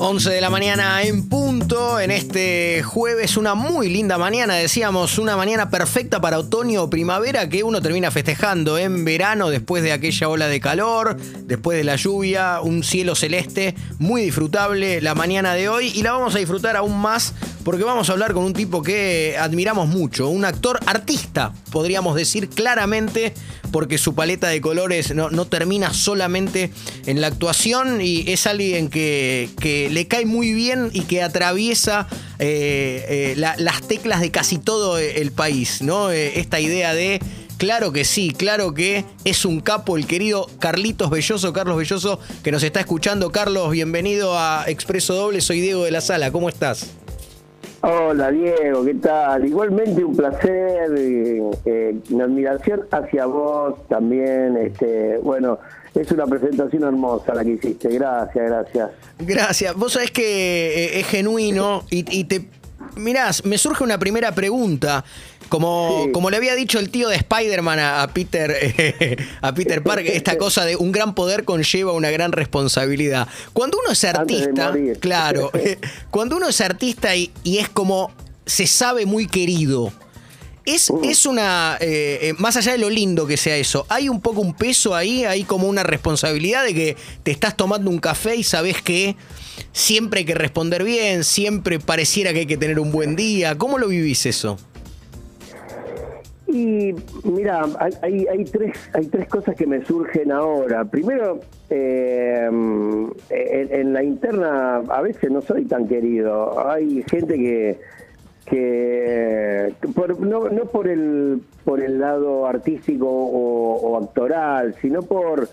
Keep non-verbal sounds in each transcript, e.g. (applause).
11 de la mañana en punto, en este jueves, una muy linda mañana, decíamos, una mañana perfecta para otoño o primavera que uno termina festejando en verano después de aquella ola de calor, después de la lluvia, un cielo celeste, muy disfrutable la mañana de hoy y la vamos a disfrutar aún más porque vamos a hablar con un tipo que admiramos mucho, un actor artista, podríamos decir claramente, porque su paleta de colores no, termina solamente en la actuación y es alguien que, le cae muy bien y que atraviesa eh, eh, las teclas de casi todo el país, ¿no? Eh, esta idea de Claro que sí, claro que es un capo el querido Carlitos Belloso, Carlos Belloso, que nos está escuchando. Carlos, bienvenido a Expreso Doble, soy Diego de la Sala, ¿cómo estás? Hola Diego, ¿qué tal? Igualmente un placer, eh, eh, una admiración hacia vos también. Este, bueno, es una presentación hermosa la que hiciste. Gracias, gracias. Gracias. Vos sabés que eh, es genuino y, y te mirás, me surge una primera pregunta. Como, como le había dicho el tío de Spider-Man a, Peter, (laughs) a Peter Parker, esta cosa de un gran poder conlleva una gran responsabilidad. Cuando uno es artista, claro, (laughs) (laughs) cuando uno es artista y, es como se sabe muy querido, es, uh. es una, eh, eh, más allá de lo lindo que sea eso, hay un poco un peso ahí, hay como una responsabilidad de que te estás tomando un café y sabes que siempre hay que responder bien, siempre pareciera que hay que tener un buen día. ¿Cómo lo vivís eso? Y mira, hay, hay, tres, hay tres cosas que me surgen ahora. Primero, eh, en, la interna a veces no soy tan querido. Hay gente que, que no, no por el por el lado artístico o actoral, sino por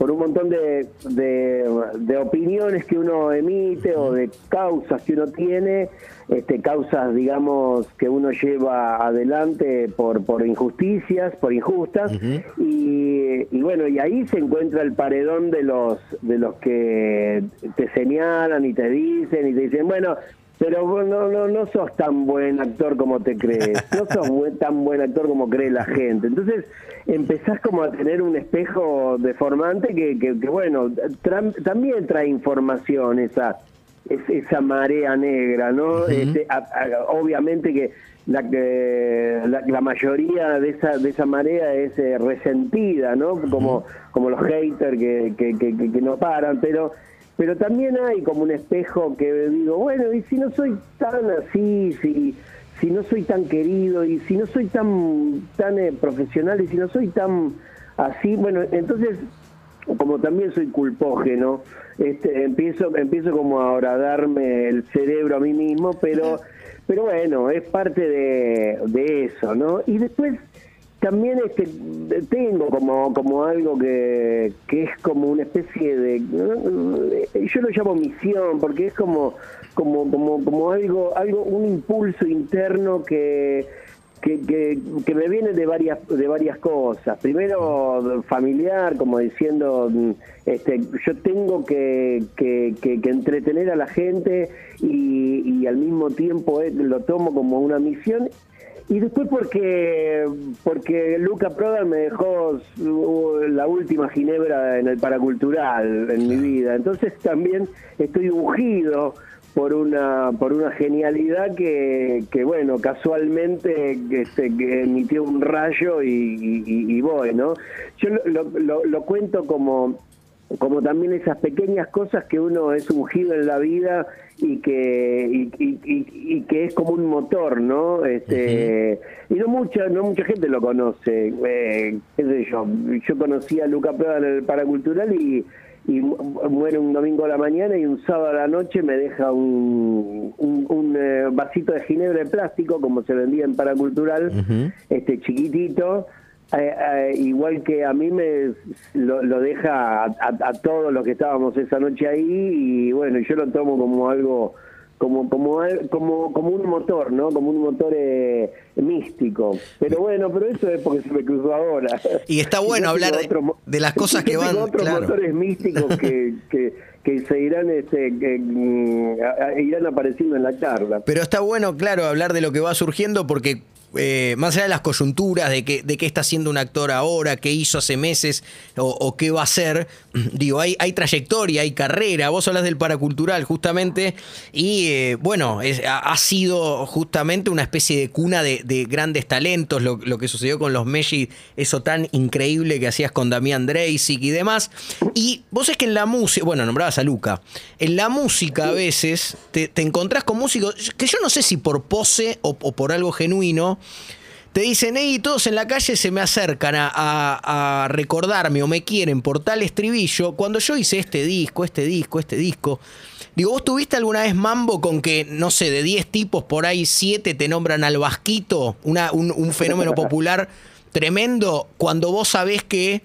por un montón de, de, opiniones que uno emite o de causas que uno tiene, este, causas, digamos, que uno lleva adelante por, por injusticias, por injustas, y, y, bueno, y ahí se encuentra el paredón de los, de los que te señalan y te dicen y te dicen, bueno, pero no, no, no sos tan buen actor como te crees, (laughs) no sos tan buen actor como cree la gente. Entonces empezás como a tener un espejo deformante que, que, bueno, también trae información esa, esa marea negra, ¿no? Este, obviamente que la, la, la, mayoría de esa de esa marea es eh, resentida, ¿no? Como, como los haters que, que, que, que no paran, pero pero también hay como un espejo que digo, bueno, y si no soy tan así, si, si no soy tan querido, y si no soy tan, tan eh, profesional, y si no soy tan así, bueno, entonces, como también soy culpógeno, este, empiezo, empiezo como a darme el cerebro a mí mismo, pero, pero bueno, es parte de, de eso, ¿no? Y después también este tengo como como algo que, que es como una especie de yo lo llamo misión porque es como como como como algo algo un impulso interno que que, que, me viene de varias de varias cosas. Primero familiar como diciendo este yo tengo que, que, que entretener a la gente y, y al mismo tiempo eh, lo tomo como una misión y después porque porque Luca Prodan me dejó la última ginebra en el paracultural en mi vida. Entonces también estoy ungido por una por una genialidad que, que bueno casualmente este, que emitió un rayo y, y, voy no yo lo, lo cuento como como también esas pequeñas cosas que uno es ungido en la vida y que y, que es como un motor no este y no mucha no mucha gente lo conoce. Eh, qué sé yo yo conocí a Luca Prada en el paracultural y y muere un domingo a la mañana y un sábado a la noche me deja un, un, eh, vasito de ginebra de plástico como se vendía en paracultural este chiquitito eh, eh, igual que a mí me lo, deja a, todos los que estábamos esa noche ahí y bueno yo lo tomo como algo como como como como un motor no como un motor eh, místico. Pero bueno pero eso es porque se me cruzó ahora. Y está bueno hablar de, las cosas que (laughs) van otros motores místicos que, (laughs) que que se irán este, que, mm, irán apareciendo en la charla. Pero está bueno claro hablar de lo que va surgiendo porque eh, más allá de las coyunturas, de, qué está haciendo un actor ahora, qué hizo hace meses o, qué va a hacer, (clears throat) digo, hay, trayectoria, hay carrera, vos hablas del paracultural justamente, y eh, bueno, ha, sido justamente una especie de cuna de, grandes talentos, lo, que sucedió con los Messi, eso tan increíble que hacías con Damián Dreisig y demás, y vos es que en la música, bueno, nombrabas a Luca, en la música a veces te, encontrás con músicos que yo no sé si por pose o por algo genuino, te dicen, hey, todos en la calle se me acercan a, recordarme o me quieren por tal estribillo, cuando yo hice este disco, este disco, este disco. Digo, ¿vos tuviste alguna vez mambo con que, no sé, de 10 tipos por ahí 7 te nombran al vasquito, una, un, fenómeno popular tremendo, cuando vos sabés que,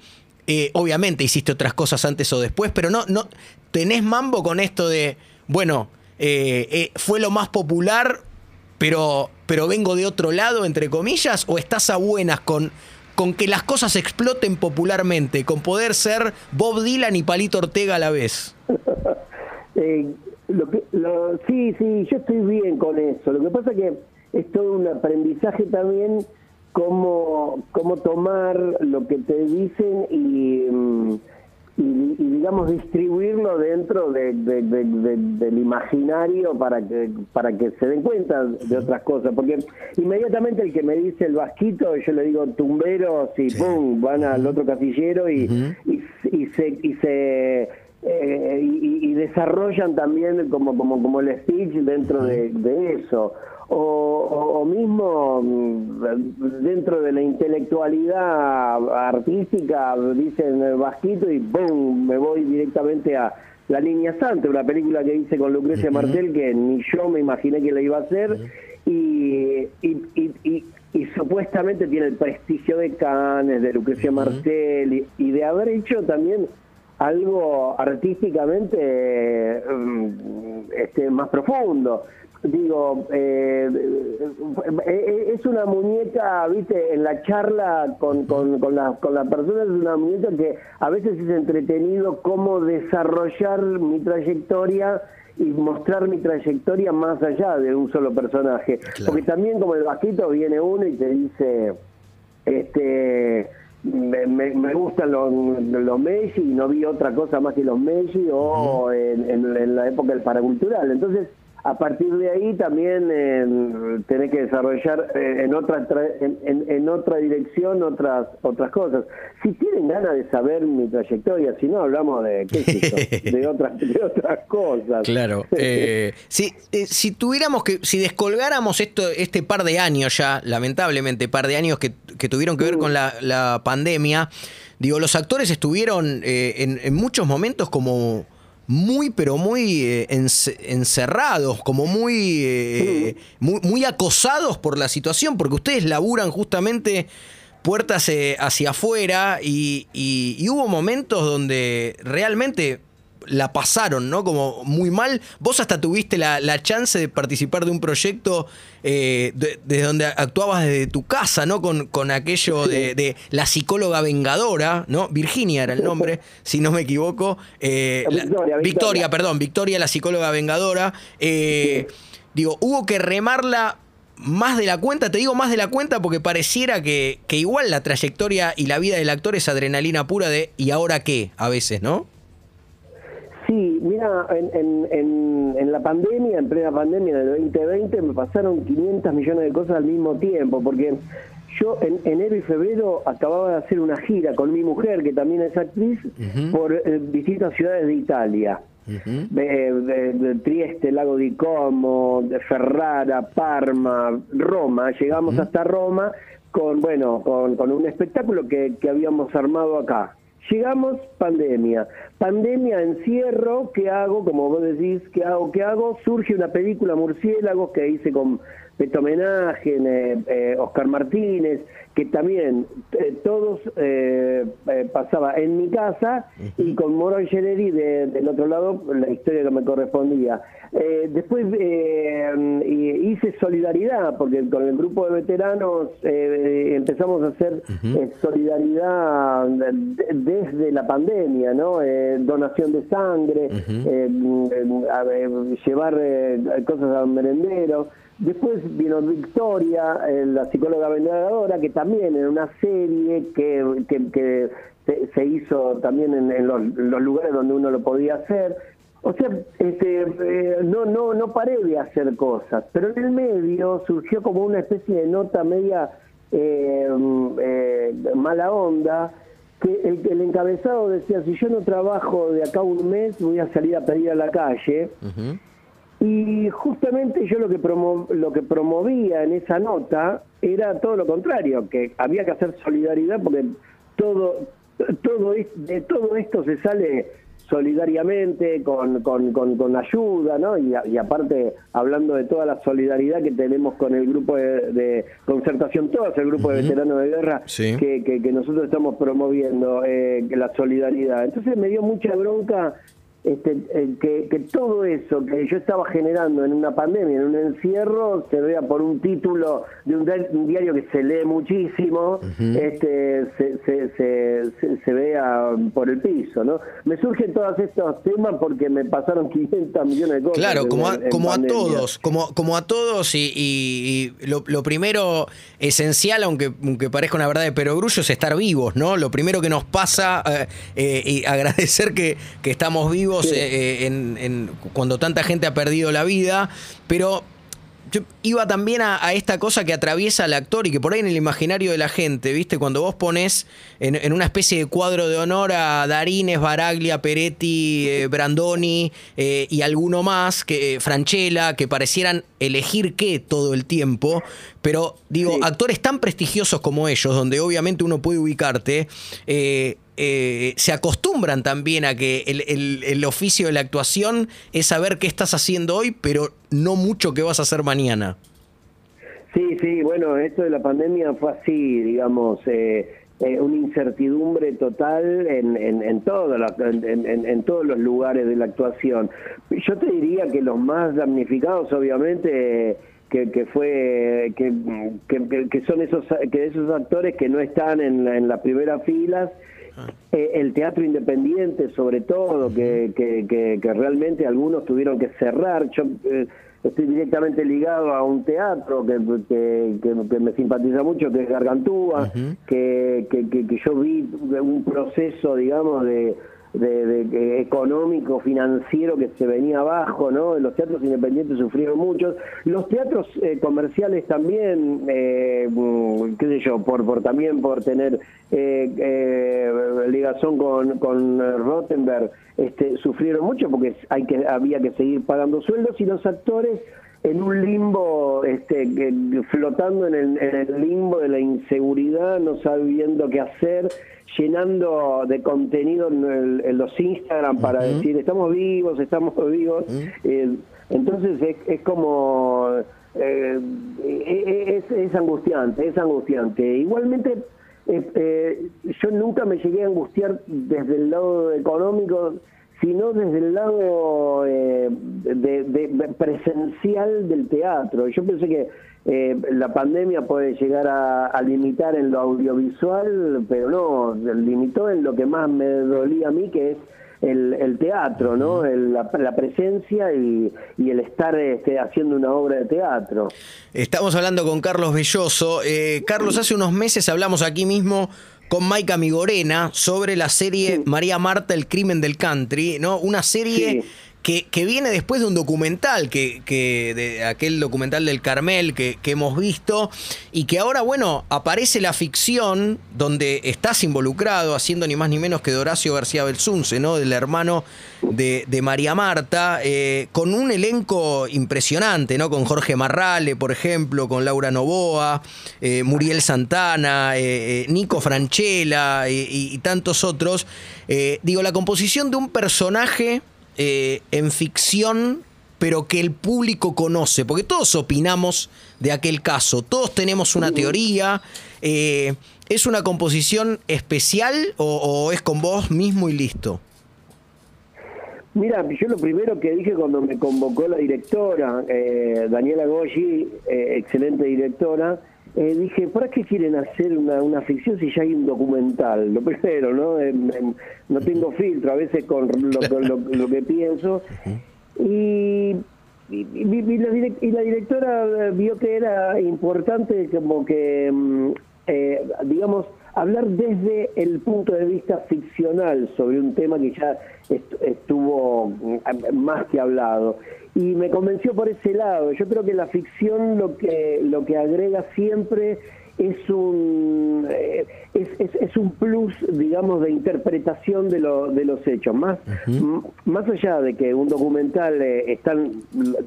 eh, obviamente hiciste otras cosas antes o después, pero no, no, tenés mambo con esto de, bueno, eh, eh, fue lo más popular, pero, pero vengo de otro lado, entre comillas, o estás a buenas con, con que las cosas exploten popularmente, con poder ser Bob Dylan y Palito Ortega a la vez? (laughs) Eh, sí, sí, yo estoy bien con eso. Lo que pasa que es todo un aprendizaje también cómo, cómo tomar lo que te dicen y... Mm, y, digamos distribuirlo dentro del imaginario para que para que se den cuenta de otras cosas. Porque inmediatamente el que me dice el vasquito yo le digo tumberos y pum van al otro casillero y, y, se y se eh, y, desarrollan también como como como el speech dentro de, de eso o, mismo mm, dentro de la intelectualidad artística dicen el vasquito y ¡pum! me voy directamente a La Niña Santa, una película que hice con Lucrecia Martel que ni yo me imaginé que la iba a hacer y, y, supuestamente tiene el prestigio de Cannes, de Lucrecia Martel y, de haber hecho también algo artísticamente mm, este, más profundo digo, eh, eh, es una muñeca, viste, en la charla con, con, con, la, con las personas es una muñeca que a veces es entretenido cómo desarrollar mi trayectoria y mostrar mi trayectoria más allá de un solo personaje. Porque también como el vasquito viene uno y te dice, este... Me, me, gustan los, los Messi y no vi otra cosa más que los Messi o en, en la época del paracultural. Entonces, a partir de ahí también eh, tenés que desarrollar eh, en otra en, otra dirección otras otras cosas. Si tienen ganas de saber mi trayectoria si no hablamos de (laughs) de otras de otras cosas. Claro (laughs) eh, si si tuviéramos que si descolgáramos esto este par de años ya lamentablemente par de años que, tuvieron que ver con la, la pandemia digo los actores estuvieron en, en muchos momentos como muy, pero muy eh, encerrados, como muy, eh, (laughs) muy, muy, acosados por la situación, porque ustedes laburan justamente puertas eh, hacia afuera y, y, hubo momentos donde realmente la pasaron, ¿no? Como muy mal. Vos hasta tuviste la, chance de participar de un proyecto eh, desde donde actuabas desde tu casa, ¿no? Con, con aquello de, la psicóloga vengadora, ¿no? Virginia era el nombre, (laughs) si no me equivoco. Eh, Victoria, perdón, Victoria, la psicóloga vengadora. Eh, digo, hubo que remarla más de la cuenta, te digo más de la cuenta porque pareciera que, que igual la trayectoria y la vida del actor es adrenalina pura de ¿y ahora qué? A veces, ¿no? Mira, en, en, en, la pandemia, en plena pandemia del 2020, me pasaron 500 millones de cosas al mismo tiempo, porque yo en enero y febrero acababa de hacer una gira con mi mujer, que también es actriz, por eh, distintas ciudades de Italia. de, Trieste, Lago di Como, de Ferrara, Parma, Roma. Llegamos hasta Roma con, bueno, con, con un espectáculo que, que habíamos armado acá. Llegamos, pandemia. Pandemia, encierro, ¿qué hago? Como vos decís, ¿qué hago? ¿Qué hago? Surge una película Murciélagos que hice con Beto Homenaje, eh, eh, Oscar Martínez, que también eh, todos eh, pasaba en mi casa y con Moro Angeleri de, del otro lado la historia que me correspondía. después hice solidaridad, porque con el grupo de veteranos empezamos a hacer solidaridad desde la pandemia, ¿no? donación de sangre, llevar cosas al merendero. Después vino Victoria, eh, la psicóloga vendedora, que también en una serie que, que, se, hizo también en, los, lugares donde uno lo podía hacer. O sea, este, eh, no, no, no paré de hacer cosas, pero en el medio surgió como una especie de nota media eh, mala onda, que el, encabezado decía, si yo no trabajo de acá un mes, voy a salir a pedir a la calle. Y justamente yo lo que, lo que promovía en esa nota era todo lo contrario, que había que hacer solidaridad porque todo, todo de todo esto se sale solidariamente, con, con, con, ayuda, ¿no? Y, aparte, hablando de toda la solidaridad que tenemos con el grupo de, concertación, todo el grupo de veteranos de guerra que, que, nosotros estamos promoviendo, eh, la solidaridad. Entonces me dio mucha bronca este, eh, que, todo eso que yo estaba generando en una pandemia, en un encierro, se vea por un título de un, diario que se lee muchísimo, este, se, vea por el piso, ¿no? Me surgen todos estos temas porque me pasaron 500 millones de cosas. Claro, como a, como a todos, como, como a todos y, lo, primero esencial, aunque, aunque parezca una verdad de perogrullo, es estar vivos, ¿no? Lo primero que nos pasa eh, eh, y agradecer que, que estamos vivos eh, en, cuando tanta gente ha perdido la vida, pero yo iba también a, esta cosa que atraviesa al actor y que por ahí en el imaginario de la gente, ¿viste? Cuando vos pones en, una especie de cuadro de honor a Darines, Baraglia, Peretti, eh, Brandoni eh, y alguno más, que Franchella, que parecieran elegir qué todo el tiempo, pero digo, actores tan prestigiosos como ellos, donde obviamente uno puede ubicarte, eh, se acostumbran también a que el, oficio de la actuación es saber qué estás haciendo hoy, pero no mucho qué vas a hacer mañana. Sí, sí, bueno, esto de la pandemia fue así, digamos, eh, eh, una incertidumbre total en, en, en, en, todos los lugares de la actuación. Yo te diría que los más damnificados, obviamente, que, que fue que, que, son esos que esos actores que no están en, en las primeras filas eh, el teatro independiente, sobre todo, que, que, realmente algunos tuvieron que cerrar. Yo eh, estoy directamente ligado a un teatro que, que, me simpatiza mucho, que es Gargantúa, que, que yo vi un proceso, digamos, de de, económico, financiero que se venía abajo, ¿no? Los teatros independientes sufrieron mucho. Los teatros eh, comerciales también, eh, mm, qué sé yo, por, por también por tener eh, eh, ligazón con, con Rottenberg, este, sufrieron mucho porque hay que, había que seguir pagando sueldos y los actores en un limbo, este, flotando en el, en el limbo de la inseguridad, no sabiendo qué hacer llenando de contenido en, los Instagram para decir estamos vivos, estamos (laughs) vivos. Eh, entonces es, es como eh, es, es, angustiante, es angustiante. Igualmente eh, yo nunca me llegué a angustiar desde el lado económico, sino desde el lado de, presencial del teatro. Yo pensé que eh, la pandemia puede llegar a, limitar en lo audiovisual, pero no, limitó en lo que más me dolía a mí, que es el, teatro, ¿no? la, presencia y, el estar este, haciendo una obra de teatro. Estamos hablando con Carlos Belloso. Eh, Carlos, hace unos meses hablamos aquí mismo con Maika Migorena sobre la serie María Marta, el crimen del country, ¿no? Una serie que, viene después de un documental, que, de aquel documental del Carmel que, hemos visto, y que ahora, bueno, aparece la ficción donde estás involucrado, haciendo ni más ni menos que de Horacio García Belsunce, ¿no? Del hermano de, María Marta, eh, con un elenco impresionante, ¿no? Con Jorge Marrale, por ejemplo, con Laura Novoa, eh, Muriel Santana, eh, Nico Franchella y, y tantos otros. digo, la composición de un personaje eh, en ficción, pero que el público conoce, porque todos opinamos de aquel caso, todos tenemos una teoría. Eh, ¿Es una composición especial o, es con vos mismo y listo? Mira, yo lo primero que dije cuando me convocó la directora, eh, Daniela Goyi, excelente directora, eh, dije, ¿para qué quieren hacer una, una, ficción si ya hay un documental? Lo primero, ¿no? no tengo filtro a veces con lo, lo, que pienso. Y, y, y, los y la directora vio que era importante como que, mm, eh, digamos, hablar desde el punto de vista ficcional sobre un tema que ya estuvo mm, más que hablado y me convenció por ese lado. Yo creo que la ficción lo que lo que agrega siempre es un eh, es, es, un plus digamos de interpretación de, lo, de los hechos. Más más allá de que un documental eh, están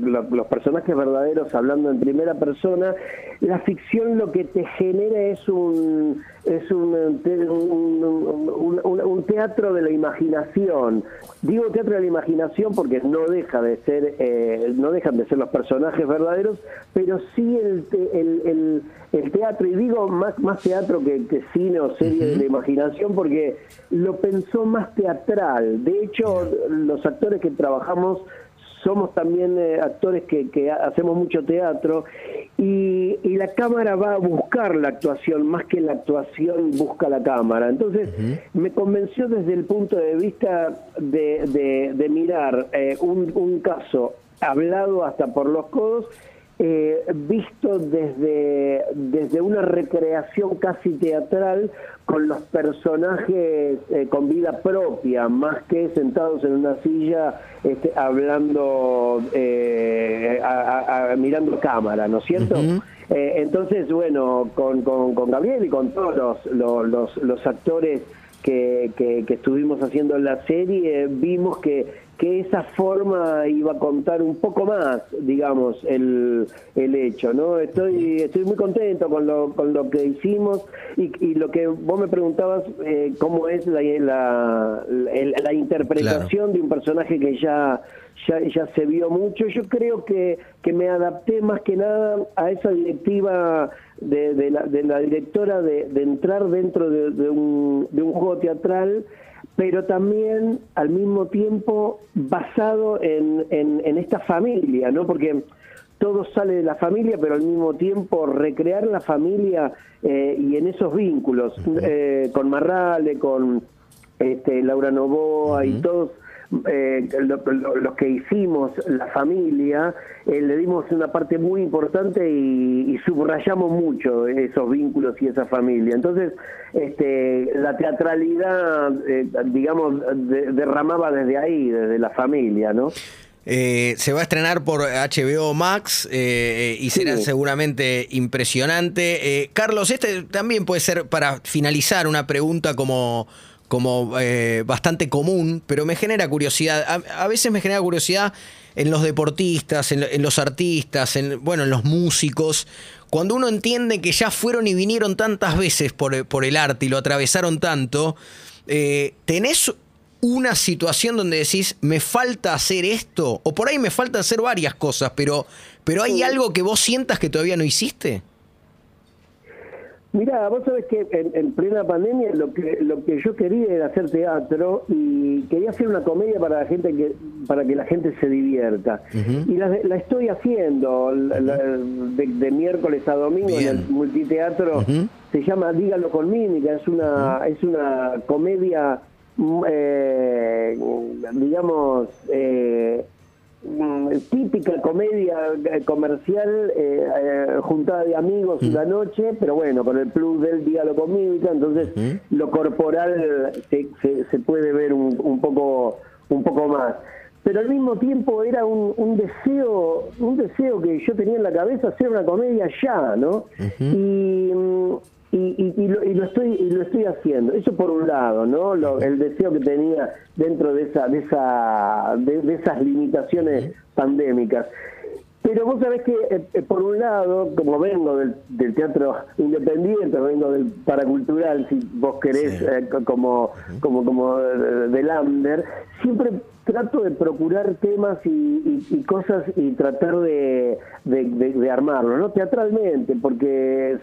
los personajes verdaderos hablando en primera persona la ficción lo que te genera es un es un, un, teatro de la imaginación. Digo teatro de la imaginación porque no deja de ser eh, no dejan de ser los personajes verdaderos pero sí el, el, el, el teatro. Y digo más, más teatro que, cine o serie de la imaginación porque lo pensó más teatral. De hecho, los actores que trabajamos somos también eh, actores que, que, hacemos mucho teatro y, y, la cámara va a buscar la actuación más que la actuación busca la cámara. Entonces me convenció desde el punto de vista de, de, mirar eh, un, un caso hablado hasta por los codos eh, visto desde, desde una recreación casi teatral con los personajes eh, con vida propia, más que sentados en una silla este, hablando, eh, mirando cámara, ¿no es cierto? entonces, bueno, con, con, Gabriel y con todos los, los, los actores que, que, que, estuvimos haciendo en la serie, vimos que que esa forma iba a contar un poco más, digamos, el, el hecho, ¿no? Estoy, estoy muy contento con lo, con lo que hicimos y, y lo que vos me preguntabas, eh, cómo es la, la, la, interpretación de un personaje que ya, ya, ya se vio mucho. Yo creo que, que me adapté más que nada a esa directiva de, de, la, de la directora de, de entrar dentro de, de, un, de un juego teatral pero también al mismo tiempo basado en, en, esta familia, ¿no? Porque todo sale de la familia, pero al mismo tiempo recrear la familia eh, y en esos vínculos, eh, con Marrale, con este, Laura Novoa y todos eh, lo, que hicimos, la familia, eh, le dimos una parte muy importante y, subrayamos mucho esos vínculos y esa familia. Entonces, este, la teatralidad, eh, digamos, derramaba desde ahí, desde la familia, ¿no? se va a estrenar por HBO Max y será seguramente impresionante. Carlos, este también puede ser para finalizar una pregunta como como eh, bastante común, pero me genera curiosidad. A, veces me genera curiosidad en los deportistas, en, los artistas, en, bueno, en los músicos. Cuando uno entiende que ya fueron y vinieron tantas veces por, por el arte y lo atravesaron tanto, eh, ¿tenés una situación donde decís, me falta hacer esto? O por ahí me falta hacer varias cosas, pero, pero ¿hay algo que vos sientas que todavía no hiciste? Mira, vos sabés que en, plena pandemia lo que lo que yo quería era hacer teatro y quería hacer una comedia para la gente que para que la gente se divierta. Y la, estoy haciendo de, miércoles a domingo en el multiteatro. Se llama Dígalo con mímica es una es una comedia mm, eh, digamos eh, típica comedia eh, comercial eh, eh, juntada de amigos una noche, pero bueno, con el plus del diálogo mímica, entonces lo corporal se, se, puede ver un, un, poco un poco más. Pero al mismo tiempo era un, un, deseo un deseo que yo tenía en la cabeza hacer una comedia ya, ¿no? Y mm, y, y, lo, y, lo, estoy y lo estoy haciendo. Eso por un lado no el deseo que tenía dentro de esa de esa de, esas limitaciones pandémicas. Pero vos sabés que eh, eh, por un lado como vengo del, teatro independiente vengo del paracultural si vos querés eh, como como como del Ander siempre trato de procurar temas y, cosas y tratar de, de, armarlo, ¿no? Teatralmente, porque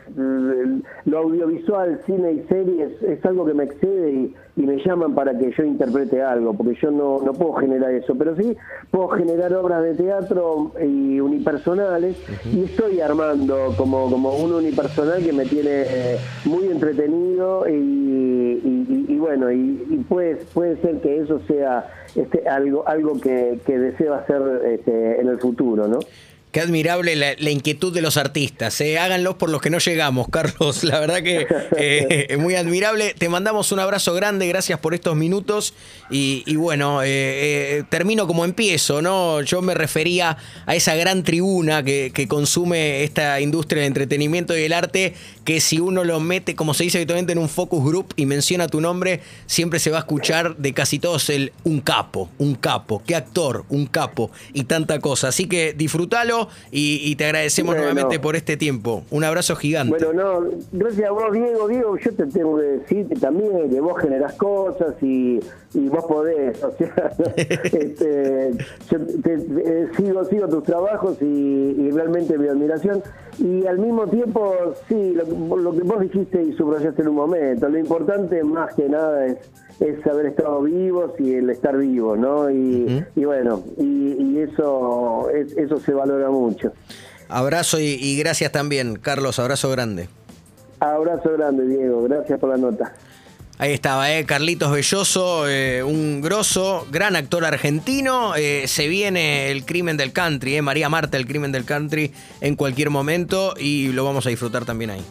lo audiovisual, cine y series es algo que me excede y, me llaman para que yo interprete algo, porque yo no, no puedo generar eso, pero sí puedo generar obras de teatro y unipersonales y estoy armando como, como un unipersonal que me tiene eh, muy entretenido y, y bueno, y, puede, puede ser que eso sea este, algo, algo que, que deseo hacer este, en el futuro, ¿no? Qué admirable la, inquietud de los artistas. Eh. Háganlo por los que no llegamos, (laughs) Carlos. La verdad que eh, muy admirable. Te mandamos un abrazo grande. Gracias por estos minutos. Y, bueno, eh, termino como empiezo, ¿no? Yo me refería a esa gran tribuna que, consume esta industria del entretenimiento y el arte, que si uno lo mete, como se dice habitualmente, en un focus group y menciona tu nombre, siempre se va a escuchar de casi todos el un capo, un capo, qué actor, un capo y tanta cosa. Así que disfrútalo y, te agradecemos nuevamente por este tiempo. Un abrazo gigante. Bueno, no, gracias a vos, Diego. Diego, yo te tengo que decir también que vos generás cosas y, vos podés. O sea, (laughs) este, yo eh, sigo, sigo tus trabajos y, realmente mi admiración. Y al mismo tiempo, sí, lo, que vos dijiste y subrayaste en un momento, lo importante más que nada es es haber estado vivos y el estar vivo, ¿no? Y, bueno, y, eso, eso se valora mucho. Abrazo y, gracias también, Carlos, abrazo grande. Abrazo grande, Diego, gracias por la nota. Ahí estaba, ¿eh? Carlitos Belloso, eh, un grosso, gran actor argentino. Eh, se viene el crimen del country, ¿eh? María Marta, el crimen del country, en cualquier momento y lo vamos a disfrutar también ahí.